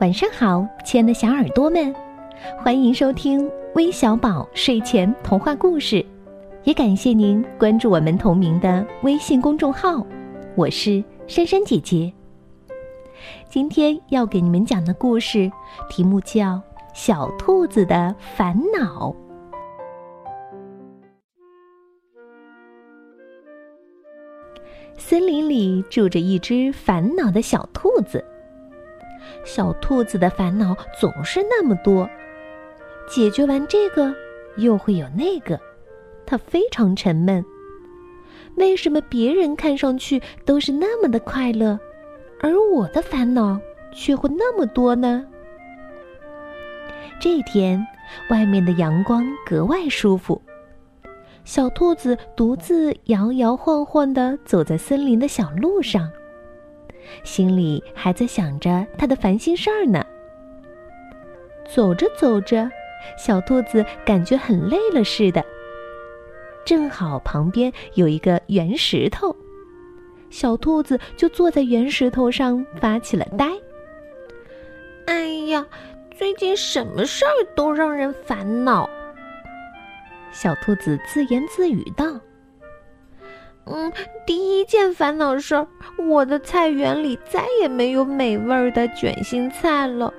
晚上好，亲爱的小耳朵们，欢迎收听微小宝睡前童话故事，也感谢您关注我们同名的微信公众号。我是珊珊姐姐。今天要给你们讲的故事题目叫《小兔子的烦恼》。森林里住着一只烦恼的小兔子。小兔子的烦恼总是那么多，解决完这个，又会有那个，它非常沉闷。为什么别人看上去都是那么的快乐，而我的烦恼却会那么多呢？这天，外面的阳光格外舒服。小兔子独自摇摇晃晃地走在森林的小路上，心里还在想着他的烦心事儿呢。走着走着，小兔子感觉很累了似的。正好旁边有一个圆石头，小兔子就坐在圆石头上发起了呆。哎呀，最近什么事儿都让人烦恼。小兔子自言自语道：“嗯，第一件烦恼事儿，我的菜园里再也没有美味的卷心菜了。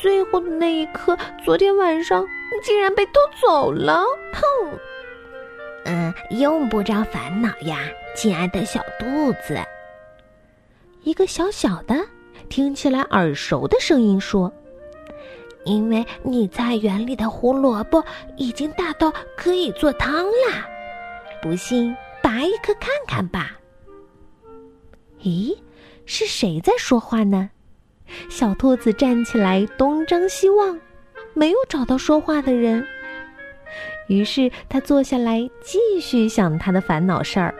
最后的那一刻，昨天晚上竟然被偷走了。哼！嗯，用不着烦恼呀，亲爱的小肚子。”一个小小的、听起来耳熟的声音说。因为你菜园里的胡萝卜已经大到可以做汤啦，不信拔一颗看看吧。咦，是谁在说话呢？小兔子站起来东张西望，没有找到说话的人。于是他坐下来继续想他的烦恼事儿。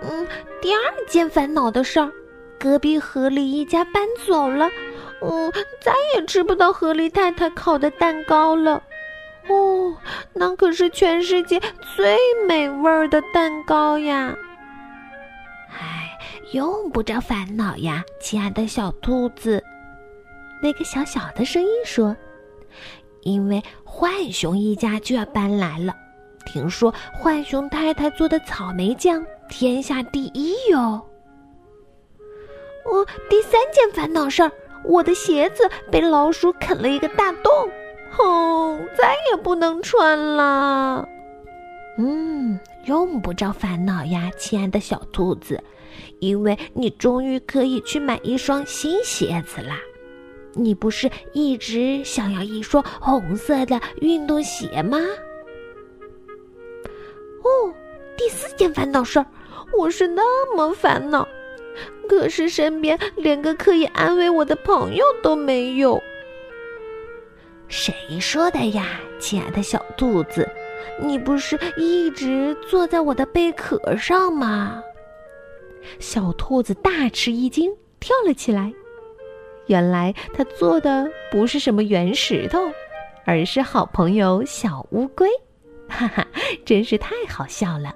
嗯，第二件烦恼的事儿，隔壁河狸一家搬走了。嗯，再也吃不到河狸太太烤的蛋糕了。哦，那可是全世界最美味的蛋糕呀！唉，用不着烦恼呀，亲爱的小兔子。那个小小的声音说：“因为浣熊一家就要搬来了，听说浣熊太太做的草莓酱天下第一哟。”哦，第三件烦恼事儿。我的鞋子被老鼠啃了一个大洞，哼，再也不能穿了。嗯，用不着烦恼呀，亲爱的小兔子，因为你终于可以去买一双新鞋子啦。你不是一直想要一双红色的运动鞋吗？哦，第四件烦恼事儿，我是那么烦恼。可是身边连个可以安慰我的朋友都没有。谁说的呀，亲爱的小兔子？你不是一直坐在我的贝壳上吗？小兔子大吃一惊，跳了起来。原来它坐的不是什么圆石头，而是好朋友小乌龟。哈哈，真是太好笑了。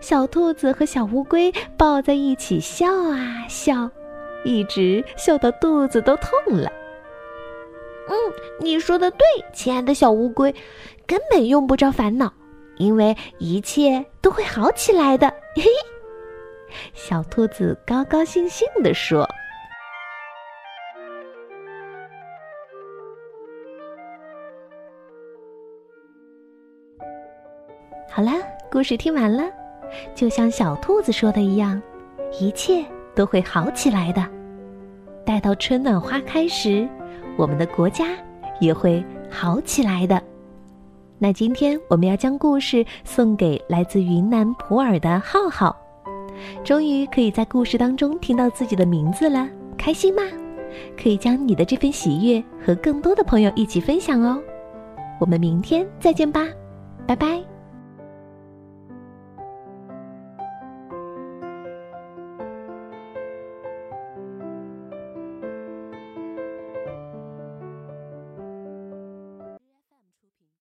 小兔子和小乌龟抱在一起笑啊笑，一直笑到肚子都痛了。嗯，你说的对，亲爱的小乌龟，根本用不着烦恼，因为一切都会好起来的。嘿嘿，小兔子高高兴兴地说：“好啦，故事听完了。”就像小兔子说的一样，一切都会好起来的。待到春暖花开时，我们的国家也会好起来的。那今天我们要将故事送给来自云南普洱的浩浩，终于可以在故事当中听到自己的名字了，开心吗？可以将你的这份喜悦和更多的朋友一起分享哦。我们明天再见吧，拜拜。